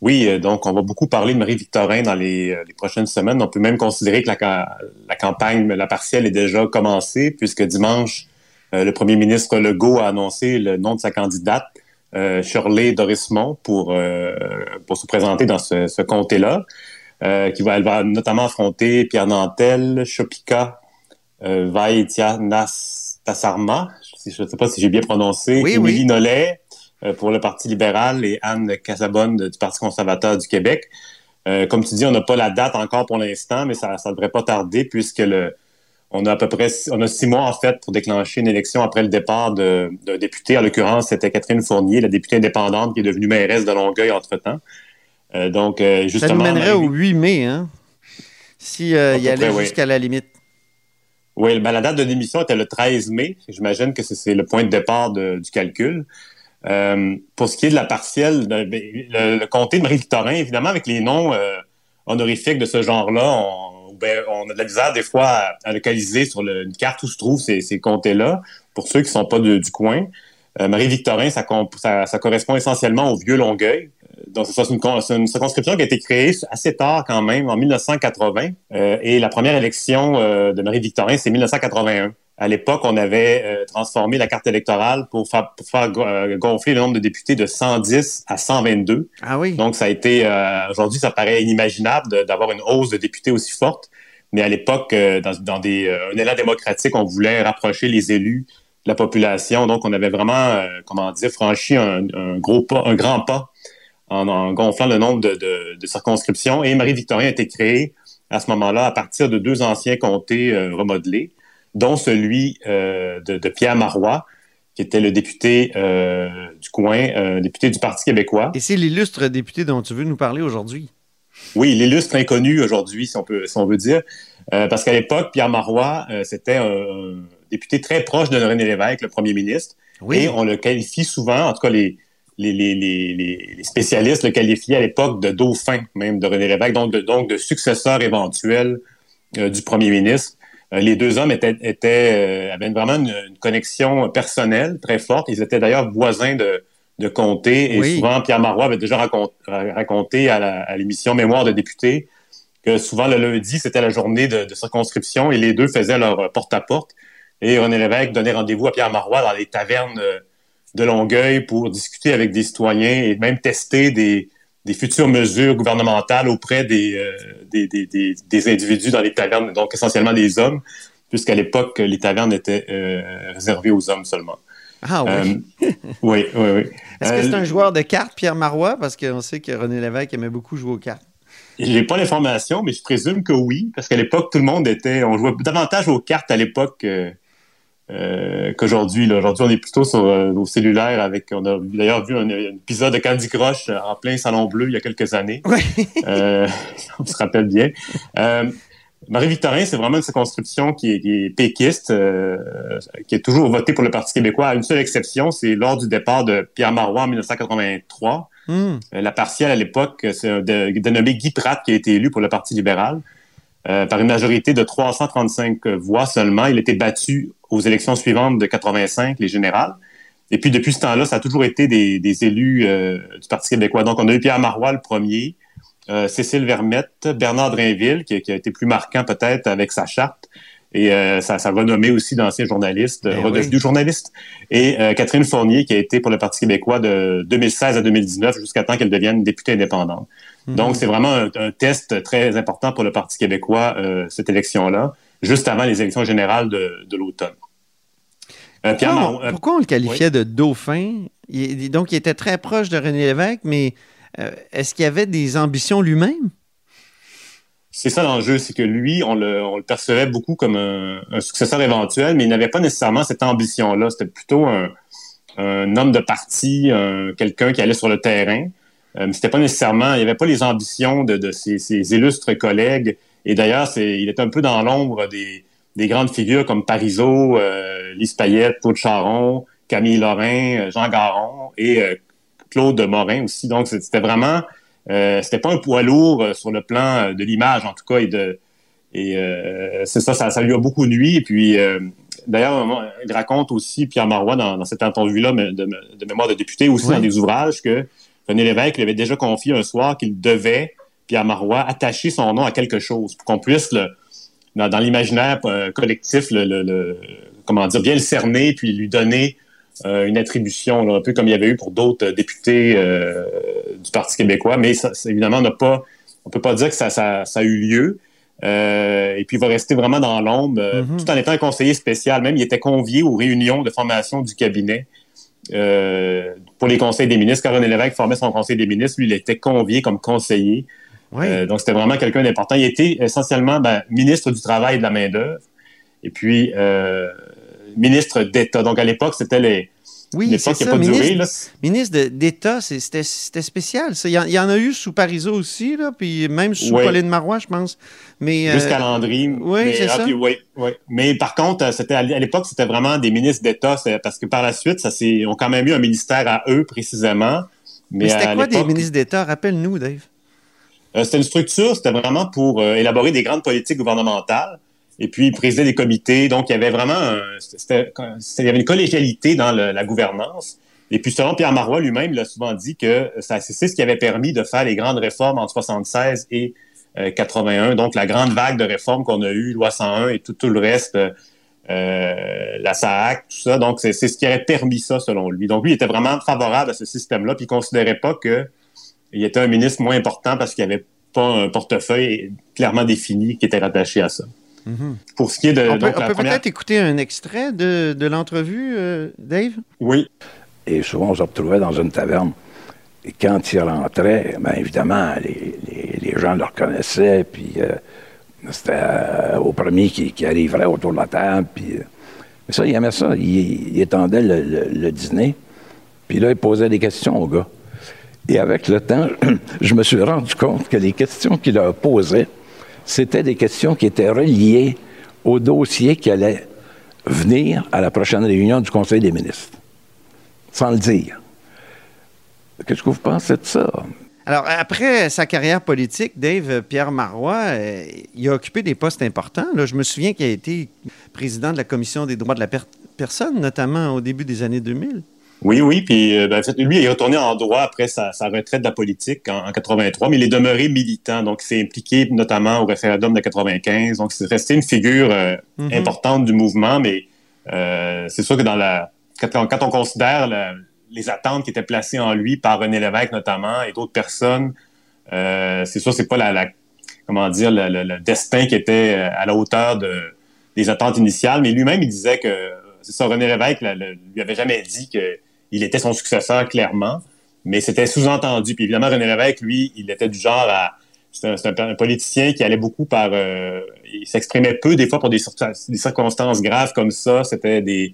Oui, euh, donc on va beaucoup parler de Marie-Victorin dans les, euh, prochaines semaines. On peut même considérer que la, ca- la campagne, la partielle est déjà commencée, puisque dimanche, le premier ministre Legault a annoncé le nom de sa candidate, euh, Shirley Dorismont, pour, euh, pour se présenter dans ce, ce comté-là. Euh, qui va, elle va notamment affronter Pierre Nantel, Chopika, euh, Vaitianastasarma, je ne sais pas si j'ai bien prononcé, Oui, Émilie oui. Nollet euh, pour le Parti libéral et Anne Casabonne du Parti conservateur du Québec. Euh, comme tu dis, on n'a pas la date encore pour l'instant, mais ça ne devrait pas tarder puisque le, on a à peu près on a six mois en fait pour déclencher une élection après le départ de- d'un député. En l'occurrence, c'était Catherine Fournier, la députée indépendante qui est devenue mairesse de Longueuil entre-temps. Euh, donc, euh, Ça justement... nous mènerait au 8 mai, hein? Si euh, il allait oui. jusqu'à la limite. Oui, ben, la date de démission était le 13 mai. J'imagine que c'est- le point de départ de- du calcul. Euh, pour ce qui est de la partielle, de- ben, le, le comté de Marie-Victorin, évidemment, avec les noms honorifiques de ce genre-là, on, ben, on a de la misère des fois à, localiser sur une carte où se trouvent ces, comtés-là, pour ceux qui sont pas du coin. Euh, Marie-Victorin, ça, correspond essentiellement au vieux Longueuil. Euh, Donc, c'est une, circonscription qui a été créée assez tard quand même, en 1980. Euh, et la première élection de Marie-Victorin, c'est 1981. À l'époque, on avait euh, transformé la carte électorale pour faire, pour faire go- euh, gonfler le nombre de députés de 110 à 122. Ah oui? Donc, ça a été... euh, Aujourd'hui, ça paraît inimaginable d'avoir une hausse de députés aussi forte. Mais à l'époque, dans, dans des, un élan démocratique, on voulait rapprocher les élus de la population. Donc, on avait vraiment, comment dire, franchi un, un gros pas, un grand pas en, en gonflant le nombre de, de- de circonscriptions. Et Marie-Victorin a été créée à ce moment-là à partir de deux anciens comtés remodelés, dont celui euh, de, de Pierre Marois, qui était le député euh, du coin, euh, député du Parti québécois. Et c'est l'illustre député dont tu veux nous parler aujourd'hui. Oui, l'illustre inconnu aujourd'hui, si si on veut dire, parce qu'à l'époque, Pierre Marois, c'était un, député très proche de René Lévesque, le premier ministre, Oui. et on le qualifie souvent, en tout cas les, les, les, les, les- les spécialistes le qualifiaient à l'époque de dauphin même de René Lévesque, donc de, donc de successeur éventuel euh, du premier ministre. Euh, les deux hommes étaient, étaient, euh, avaient vraiment une, une connexion personnelle très forte. Ils étaient d'ailleurs voisins de, de comté et Oui. souvent Pierre Marois avait déjà racont- raconté à la- à l'émission Mémoire de député que souvent le lundi, c'était la journée de, de circonscription et les deux faisaient leur euh, porte-à-porte. Et René Lévesque donnait rendez-vous à Pierre Marois dans les tavernes de Longueuil pour discuter avec des citoyens et même tester des, des futures mesures gouvernementales auprès des, euh, des, des, des, des individus dans les tavernes, donc essentiellement des hommes, puisqu'à l'époque, les tavernes étaient euh, réservées aux hommes seulement. Ah oui. Euh, oui, oui, oui. Est-ce que c'est un joueur de cartes, Pierre Marois? Parce qu'on sait que René Lévesque aimait beaucoup jouer aux cartes. J'ai pas l'information, mais je présume que oui, parce qu'à l'époque, tout le monde était. On jouait davantage aux cartes à l'époque euh, euh, qu'aujourd'hui. Aujourd'hui, on est plutôt sur euh, nos cellulaires avec. On a d'ailleurs vu un, un épisode de Candy Crush en plein salon bleu il y a quelques années. Euh, on se rappelle bien. Euh, Marie-Victorin, c'est vraiment une circonscription qui est, qui est péquiste, euh, qui est toujours votée pour le Parti québécois, à une seule exception, c'est lors du départ de Pierre Marois en 1983. Hmm. Euh, la partielle à l'époque, c'est un dénommé Guy Pratt qui a été élu pour le Parti libéral euh, par une majorité de 335 voix seulement. Il a été battu aux élections suivantes de 85, les générales. Et puis depuis ce temps-là, ça a toujours été des, des élus euh, du Parti québécois. Donc on a eu Pierre Marois le premier, euh, Cécile Vermette, Bernard Drainville, qui, qui a été plus marquant peut-être avec sa charte, et euh, sa, sa renommée aussi d'ancien journaliste, Ben redevenu oui. journaliste, et euh, Catherine Fournier, qui a été pour le Parti québécois de 2016 à 2019 jusqu'à temps qu'elle devienne députée indépendante. Mhm. Donc, c'est vraiment un, un test très important pour le Parti québécois, cette élection-là, juste avant les élections générales de, de l'automne. Euh, Pourquoi, euh, pourquoi on le qualifiait de dauphin? Il- donc, il était très proche de René Lévesque, mais euh, est-ce qu'il avait des ambitions lui-même? C'est ça l'enjeu, c'est que lui, on le, on le percevait beaucoup comme un, un successeur éventuel, mais il n'avait pas nécessairement cette ambition-là. C'était plutôt un, un homme de parti, un- quelqu'un qui allait sur le terrain. Mais c'était pas nécessairement, il n'y avait pas les ambitions de, de ses, ses illustres collègues. Et d'ailleurs, c'est, il est un peu dans l'ombre des, des grandes figures comme Parizeau, euh, Lise Payette, Claude Charon, Camille Lorrain, euh, Jean Garon et euh, Claude Morin aussi. Donc, c'était vraiment, euh, c'était pas un poids lourd euh, sur le plan de l'image, en tout cas, et de, et c'est ça, ça, ça lui a beaucoup nuit. Et puis, d'ailleurs, il raconte aussi, Pierre Marois, dans, dans cette entrevue-là de, de mémoire de député, aussi Oui. dans des ouvrages, que René Lévesque lui avait déjà confié un soir qu'il devait, Pierre Marois, attacher son nom à quelque chose pour qu'on puisse, le, dans, dans l'imaginaire euh, collectif, le, le- le- comment dire, bien le cerner, puis lui donner euh, une attribution, là, un peu comme il y avait eu pour d'autres euh, députés euh, du Parti québécois. Mais ça, ça, évidemment, on n'a pas, on peut pas dire que ça, ça, ça a eu lieu. Euh, et puis, il va rester vraiment dans l'ombre, euh, Mhm. tout en étant un conseiller spécial. Même, il était convié aux réunions de formation du cabinet euh, pour les conseils des ministres. René Lévesque formait son conseil des ministres, lui, il était convié comme conseiller. Oui. Euh, donc, c'était vraiment quelqu'un d'important. Il était essentiellement ben, ministre du Travail et de la main-d'œuvre. Et puis, euh, ministre d'État. Donc, à l'époque, c'était les, oui, l'époque c'est qui n'a ça. pas duré. Ministre, Là. ministre d'État, c'était spécial. ça. Il y, en, a eu sous Parizeau aussi, là, puis même sous Oui. Pauline Marois, je pense. Mais, euh, Jusqu'à Landry. oui, c'est ah, ça. puis, oui, oui. Mais par contre, c'était à l'époque, c'était vraiment des ministres d'État, parce que par la suite, ça ils ont quand même eu un ministère à eux précisément. Mais, mais c'était quoi des ministres d'État? Rappelle-nous, Dave. Euh, c'était une structure, c'était vraiment pour euh, élaborer des grandes politiques gouvernementales. Et puis, ils présidaient des comités. Donc, il y avait vraiment un- c'était- il y avait une collégialité dans le- la gouvernance. Et puis, selon Pierre Marois lui-même, il a souvent dit que ça- c'est ce qui avait permis de faire les grandes réformes entre 76 et euh, 81. Donc, la grande vague de réformes qu'on a eue, loi 101 et tout, tout le reste, euh, euh, la SAAC, tout ça. Donc, c'est c'est ce qui avait permis ça, selon lui. Donc, lui, il était vraiment favorable à ce système-là, puis il considérait pas que il était un ministre moins important parce qu'il n'y avait pas un portefeuille clairement défini qui était rattaché à ça. Mhm. Pour ce qui est de on peut, donc, on la peut première... peut-être écouter un extrait de, de l'entrevue, euh, Dave? Oui. Et souvent, on se retrouvait dans une taverne. Et quand il rentrait, bien évidemment, les, les- les gens le reconnaissaient. Puis euh, c'était euh, au premier qui, qui arriverait autour de la table. Puis, euh, mais ça, il aimait ça. Il, il étendait le, le- le dîner. Puis là, il posait des questions aux gars. Et avec le temps, je me suis rendu compte que les questions qu'il leur posait, c'était des questions qui étaient reliées au dossier qui allait venir à la prochaine réunion du Conseil des ministres sans le dire. Qu'est-ce que vous pensez de ça? Alors, après sa carrière politique, Dave euh, Pierre Marois, euh, il a occupé des postes importants. Là, je me souviens qu'il a été président de la Commission des droits de la per- personne, notamment au début des années 2000. Oui, oui. Puis, euh, ben, en fait, lui, il est retourné en droit après sa, sa retraite de la politique en, en 83, mais il est demeuré militant. Donc, il s'est impliqué notamment au référendum de 95. Donc, c'est resté une figure euh, Mhm. importante du mouvement, mais euh, c'est sûr que dans la quand, on- quand on considère la- les attentes qui étaient placées en lui par René Lévesque notamment et d'autres personnes, euh, c'est sûr c'est pas la, la- comment dire le, le- le destin qui était à la hauteur de, des attentes initiales, mais lui-même il disait que c'est ça René Lévesque le- lui avait jamais dit que il était son successeur clairement, mais c'était sous-entendu. Puis évidemment René Lévesque lui il était du genre à c'est un, politicien qui allait beaucoup par... euh, il s'exprimait peu, des fois, pour des, cir- des circonstances graves comme ça. C'était des,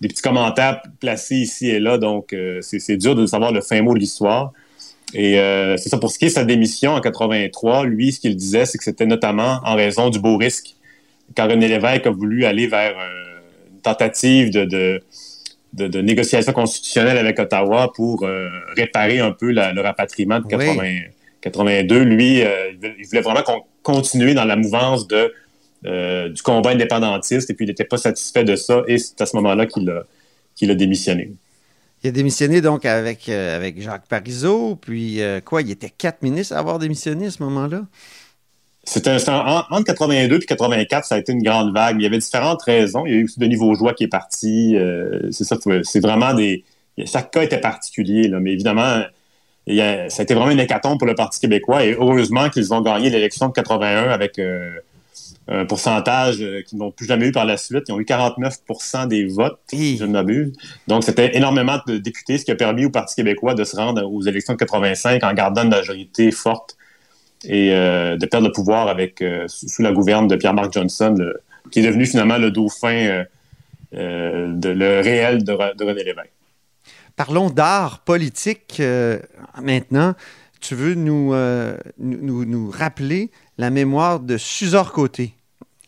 des petits commentaires placés ici et là. Donc, euh, c'est dur de savoir le fin mot de l'histoire. Et euh, c'est ça, pour ce qui est de sa démission en 83, lui, ce qu'il disait, c'est que c'était notamment en raison du beau risque. Quand René Lévesque a voulu aller vers euh, une tentative de, de, de négociation constitutionnelle avec Ottawa pour euh, réparer un peu la- le rapatriement de 80 82, lui, euh, il voulait- vraiment con- continuer dans la mouvance de, euh, du combat indépendantiste, et puis il n'était pas satisfait de ça, et c'est à ce moment-là qu'il a, qu'il a démissionné. Il a démissionné donc avec, avec Jacques Parizeau, puis quoi, il était quatre ministres à avoir démissionné à ce moment-là? C'était c'était en- entre 82 et 84, ça a été une grande vague. Il y avait différentes raisons. Il y a eu aussi Denis Vaugeois qui est parti. euh, c'est ça, c'est vraiment des. Chaque cas était particulier, là, mais évidemment, il y a- ça a été vraiment une hécatombe pour le Parti québécois. Et heureusement qu'ils ont gagné l'élection de 81 avec euh, un pourcentage euh, qu'ils n'ont plus jamais eu par la suite. Ils ont eu 49% des votes, si je ne m'abuse. Donc, c'était énormément de députés, ce qui a permis au Parti québécois de se rendre aux élections de 85 en gardant une majorité forte et euh, de perdre le pouvoir avec euh, sous sous la gouverne de Pierre-Marc Johnson, le- qui est devenu finalement le dauphin, euh, de, le réel de, Re- de René Lévesque. Parlons d'art politique maintenant. Tu veux nous, nous, rappeler la mémoire de Suzor Côté,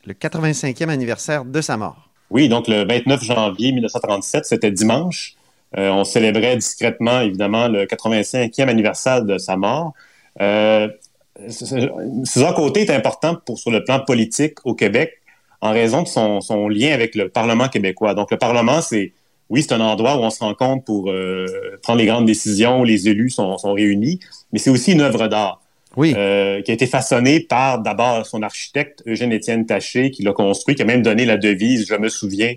le 85e anniversaire de sa mort. Oui, donc le 29 janvier 1937, c'était dimanche. Euh, on célébrait discrètement, évidemment, le 85e anniversaire de sa mort. Euh, César Côté est important pour, sur le plan politique au Québec en raison de son, son lien avec le Parlement québécois. Donc, le Parlement, c'est, oui, c'est un endroit où on se rencontre pour euh, prendre les grandes décisions, où les élus sont, sont réunis, mais c'est aussi une œuvre d'art. Euh, qui a été façonnée par d'abord son architecte Eugène-Étienne Taché, qui l'a construit, qui a même donné la devise, je me souviens,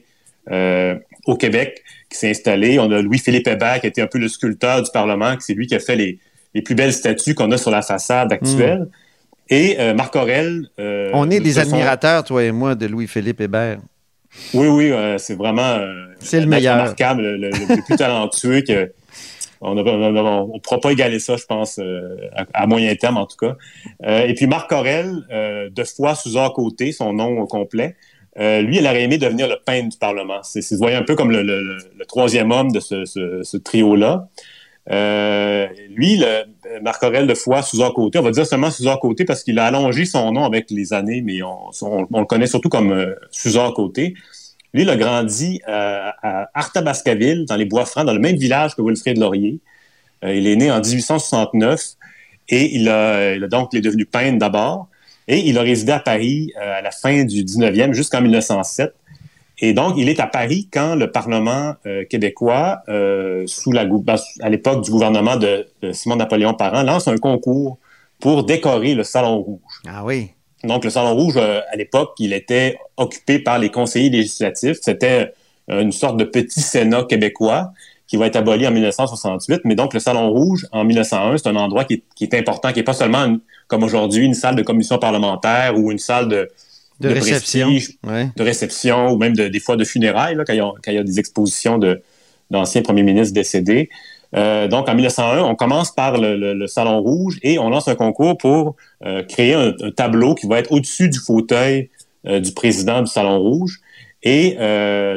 euh, au Québec, qui s'est installé. On a Louis-Philippe Hébert, qui a été un peu le sculpteur du Parlement, qui c'est lui qui a fait les, les plus belles statues qu'on a sur la façade actuelle. Et euh, Marc Aurel. euh, On est de des son- admirateurs, toi et moi, de Louis-Philippe Hébert. Oui, oui, euh, c'est vraiment. C'est le un meilleur. Remarquable, le, le- le plus talentueux que. On ne pourra pas égaler ça, je pense, à, à moyen terme en tout cas. Et puis Marc Aurel, de fois Suzor Côté, son nom complet, euh, lui, il aurait aimé devenir le peintre du Parlement. C'est, voyez un peu comme le, le- le- le troisième homme de ce, ce- ce trio-là. Euh, lui, le, Marc Aurel de Foix, Suzor Côté, on va dire seulement Suzor Côté parce qu'il a allongé son nom avec les années, mais on, le connaît surtout comme euh, Suzor Côté. Lui, il a grandi euh, à Arthabascaville, dans les Bois-Francs, dans le même village que Wilfrid Laurier. Euh, il est né en 1869 et il a, donc il est devenu peintre d'abord. Et il a résidé à Paris à la fin du 19e jusqu'en 1907. Et donc, il est à Paris quand le Parlement euh, québécois, euh, sous la, ben, à l'époque du gouvernement de, de Simon-Napoléon Parent, lance un concours pour décorer le Salon Rouge. Ah oui. Donc, le Salon Rouge, euh, à l'époque, il était occupé par les conseillers législatifs. C'était euh, une sorte de petit Sénat québécois qui va être aboli en 1968. Mais donc, le Salon Rouge, en 1901, c'est un endroit qui est, qui est important, qui n'est pas seulement, une- comme aujourd'hui, une salle de commission parlementaire ou une salle de, De réception. prestige, Ouais. de réception ou même de- des fois de funérailles, là, quand, il y a, quand il y a des expositions de- d'anciens premiers ministres décédés. Euh, donc, en 1901, on commence par le, le- le Salon Rouge et on lance un concours pour euh, créer un, un tableau qui va être au-dessus du fauteuil euh, du président du Salon Rouge. Et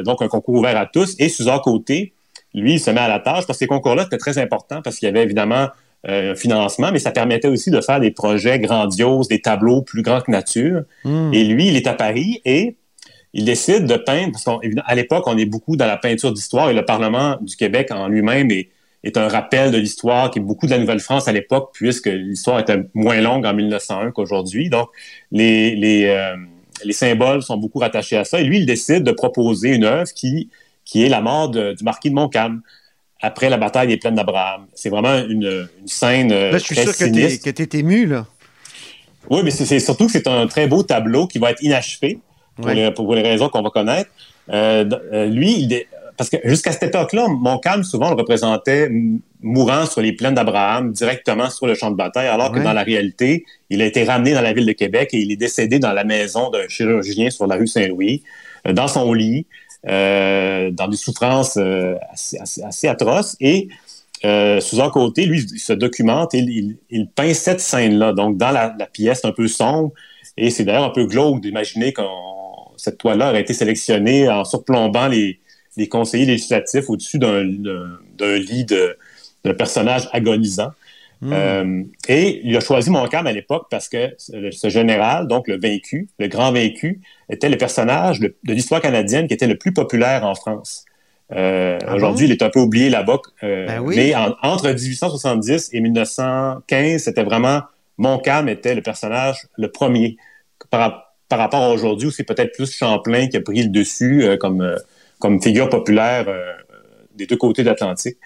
donc, un concours ouvert à tous. Et Suzanne Côté, lui, il se met à la tâche parce que ces concours-là, c'était très important parce qu'il y avait évidemment euh, un financement, mais ça permettait aussi de faire des projets grandioses, des tableaux plus grands que nature. Hmm. Et lui, il est à Paris et il décide de peindre, parce qu'à l'époque, on est beaucoup dans la peinture d'histoire et le Parlement du Québec en lui-même est, est un rappel de l'histoire qui est beaucoup de la Nouvelle-France à l'époque, puisque l'histoire était moins longue en 1901 qu'aujourd'hui. Donc, les, les, euh, les symboles sont beaucoup rattachés à ça. Et lui, il décide de proposer une œuvre qui, qui est la mort de- du marquis de Montcalm après la bataille des plaines d'Abraham. C'est vraiment une, une scène euh, Là, je suis très sûr que t'es, sinistre. que ému, là. Oui, mais c'est surtout que c'est un très beau tableau qui va être inachevé pour, les, pour les raisons qu'on va connaître. Euh, euh, lui, il parce que jusqu'à cette époque-là, Montcalm, souvent, le représentait mourant sur les plaines d'Abraham, directement sur le champ de bataille, alors que dans la réalité, il a été ramené dans la ville de Québec et il est décédé dans la maison d'un chirurgien sur la rue Saint-Louis, dans son lit, dans des souffrances euh, assez, assez- assez atroces. Et euh, Suzanne Côté, lui, il se documente et il, il peint cette scène-là, donc dans la, la, pièce un peu sombre. Et c'est d'ailleurs un peu glauque d'imaginer que cette toile-là aurait été sélectionnée en surplombant les, les conseillers législatifs au-dessus d'un lit de, d'un personnage agonisant. Hmm. Euh, et il a choisi Montcalm à l'époque parce que ce général, donc le vaincu, le grand vaincu, était le personnage de l'histoire canadienne qui était le plus populaire en France. Euh, ah aujourd'hui, il est un peu oublié là-bas. Euh, ben Mais entre 1870 et 1915, c'était vraiment Montcalm était le personnage le premier par, par rapport à aujourd'hui où c'est peut-être plus Champlain qui a pris le dessus comme, comme figure populaire des deux côtés de l'Atlantique.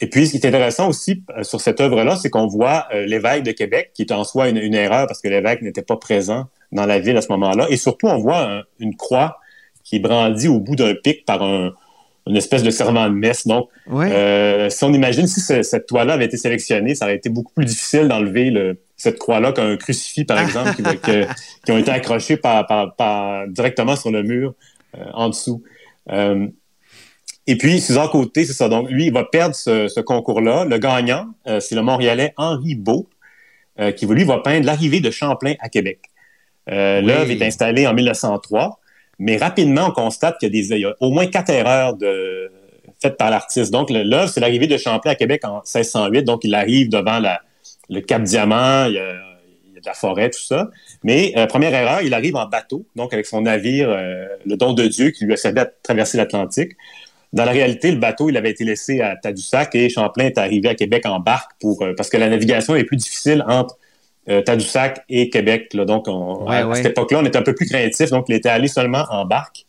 Et puis, ce qui est intéressant aussi euh, sur cette œuvre-là, c'est qu'on voit euh, l'évêque de Québec, qui est en soi une, erreur parce que l'évêque n'était pas présent dans la ville à ce moment-là. Et surtout, on voit une croix qui est brandie au bout d'un pic par un, une espèce de serment de messe. Donc, euh, si on imagine si cette toile-là avait été sélectionnée, ça aurait été beaucoup plus difficile d'enlever cette croix-là qu'un crucifix, par exemple, qui, qui, ont été accrochés par, par, directement sur le mur en dessous. Et puis, Suzanne Côté, c'est ça. Donc, lui, il va perdre ce, concours-là. Le gagnant, euh, c'est le Montréalais Henri Beau, euh, qui, lui, va peindre l'arrivée de Champlain à Québec. Euh, L'œuvre est installée en 1903, mais rapidement, on constate qu'il y, a au moins quatre erreurs de, faites par l'artiste. Donc, l'œuvre, c'est l'arrivée de Champlain à Québec en 1608. Donc, il arrive devant la, le Cap Diamant, il y, a, de la forêt, tout ça. Mais première erreur, il arrive en bateau, donc avec son navire, le Don de Dieu, qui lui a servi à traverser l'Atlantique. Dans la réalité, le bateau, il avait été laissé à Tadoussac et Champlain est arrivé à Québec en barque pour euh, parce que la navigation est plus difficile entre euh, Tadoussac et Québec. Là. Donc, à, cette époque-là, on était un peu plus craintif. Donc, il était allé seulement en barque.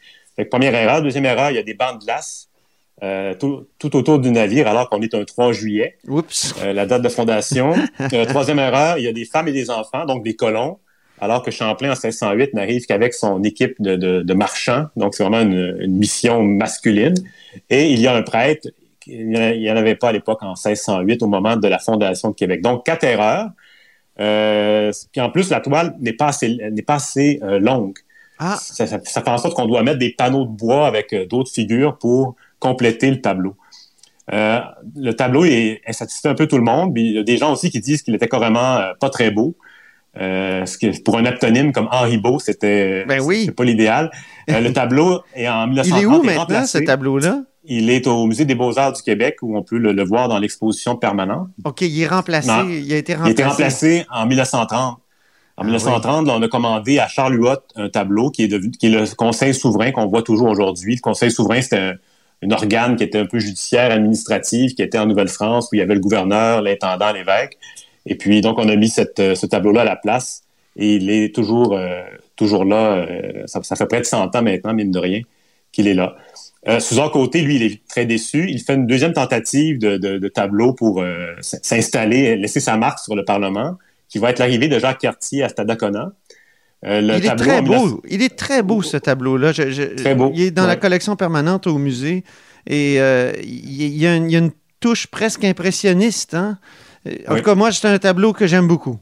première erreur. Deuxième erreur, il y a des bancs de glace euh, tout, autour du navire alors qu'on est un 3 juillet. Oups. la date de fondation. troisième erreur, il y a des femmes et des enfants, donc des colons alors que Champlain, en 1608, n'arrive qu'avec son équipe de, marchands. Donc, c'est vraiment une, mission masculine. Et il y a un prêtre, il n'y en avait pas à l'époque en 1608, au moment de la fondation de Québec. Donc, quatre erreurs. Euh, puis en plus, la toile n'est pas assez, n'est pas assez euh, longue. Ah. Ça, fait en sorte qu'on doit mettre des panneaux de bois avec euh, d'autres figures pour compléter le tableau. le tableau est insatisfait un peu tout le monde. Puis il y a des gens aussi qui disent qu'il était carrément pas très beau. Euh, ce que pour un aptonyme comme Henri Beau, c'était ben oui. pas l'idéal. Euh, le tableau est en 1930. Il est où maintenant, ce tableau-là? Il est au Musée des Beaux-Arts du Québec où on peut le, voir dans l'exposition permanente. OK, il est remplacé. il a été remplacé. Il a été remplacé en 1930. En 1930, ah on a commandé à Charles Huot un tableau qui est, devenu, qui est le Conseil souverain qu'on voit toujours aujourd'hui. Le Conseil souverain, c'était un, un, organe qui était un peu judiciaire, administratif, qui était en Nouvelle-France, où il y avait le gouverneur, l'intendant, l'évêque. Et puis, donc, on a mis euh, ce tableau-là à la place et il est toujours, euh, toujours là. Euh, ça, fait près de 100 ans maintenant, mine de rien, qu'il est là. Euh, Suzanne Côté, lui, il est très déçu. Il fait une deuxième tentative de, tableau pour s'installer, laisser sa marque sur le Parlement, qui va être l'arrivée de Jacques Cartier à Stadacona. il est très beau. Il est très beau, ce tableau-là. très beau. Il est dans la collection permanente au musée. Et il, y a une, il, y a une, touche presque impressionniste. Hein? En tout cas, moi, c'est un tableau que j'aime beaucoup.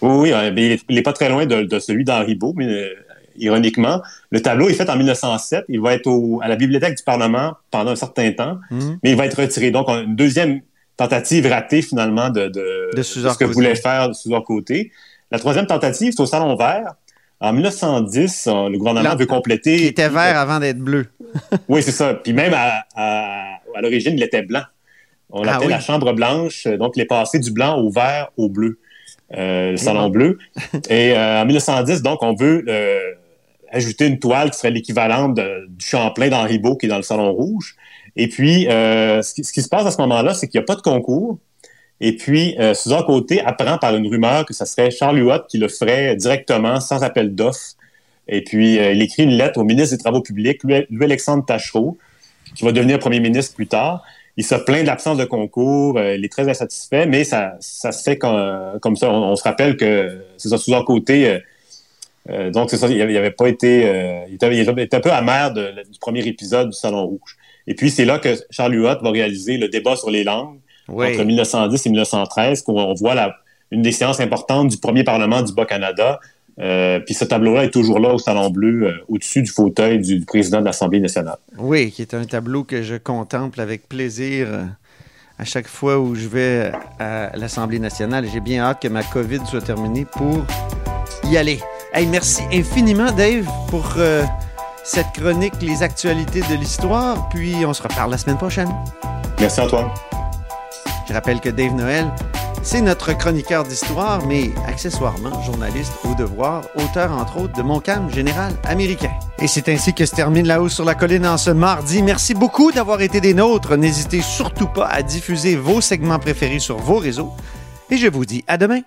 Oui, oui il n'est pas très loin de, celui d'Henri Beau, mais euh, ironiquement, le tableau est fait en 1907. Il va être à la Bibliothèque du Parlement pendant un certain temps, mhm. mais il va être retiré. Donc, une deuxième tentative ratée, finalement, de, ce que voulait faire Suzanne Côté. La troisième tentative, c'est au Salon Vert. En 1910, le gouvernement veut compléter... Il était vert avant d'être bleu. oui, c'est ça. Puis même à, à l'origine, il était blanc. On ah la chambre blanche. Donc, il est passé du blanc au vert au bleu, euh, le salon bleu. Et euh, en 1910, donc, on veut euh, ajouter une toile qui serait l'équivalente du Champlain d'Henri Beau qui est dans le salon rouge. Et puis, ce qui, se passe à ce moment-là, c'est qu'il n'y a pas de concours. Et puis, Suzanne Côté apprend par une rumeur que ce serait Charles Huot qui le ferait directement, sans appel d'offres. Et puis, il écrit une lettre au ministre des Travaux publics, Louis-Alexandre Tachereau, qui va devenir premier ministre plus tard il se plaint de l'absence de concours, euh, il est très insatisfait, mais ça, ça se fait comme, ça. On, se rappelle que c'est ça, sous un côté. Euh, euh, donc, c'est ça, il n'avait pas été. il, était, un peu amer du premier épisode du Salon Rouge. Et puis, c'est là que Charles Huot va réaliser le débat sur les langues entre 1910 et 1913, où on voit la, une des séances importantes du premier Parlement du Bas-Canada, euh, puis ce tableau-là est toujours là au Salon Bleu, euh, au-dessus du fauteuil du, président de l'Assemblée nationale. Oui, qui est un tableau que je contemple avec plaisir à chaque fois où je vais à l'Assemblée nationale. J'ai bien hâte que ma COVID soit terminée pour y aller. Hey, merci infiniment, Dave, pour euh, cette chronique Les actualités de l'histoire. Puis on se reparle la semaine prochaine. Merci, Antoine. Je rappelle que Dave Noël, c'est notre chroniqueur d'histoire, mais accessoirement journaliste au devoir, auteur entre autres de Mon calme général américain. Et c'est ainsi que se termine La Hausse sur la colline en ce mardi. Merci beaucoup d'avoir été des nôtres. N'hésitez surtout pas à diffuser vos segments préférés sur vos réseaux. Et je vous dis à demain.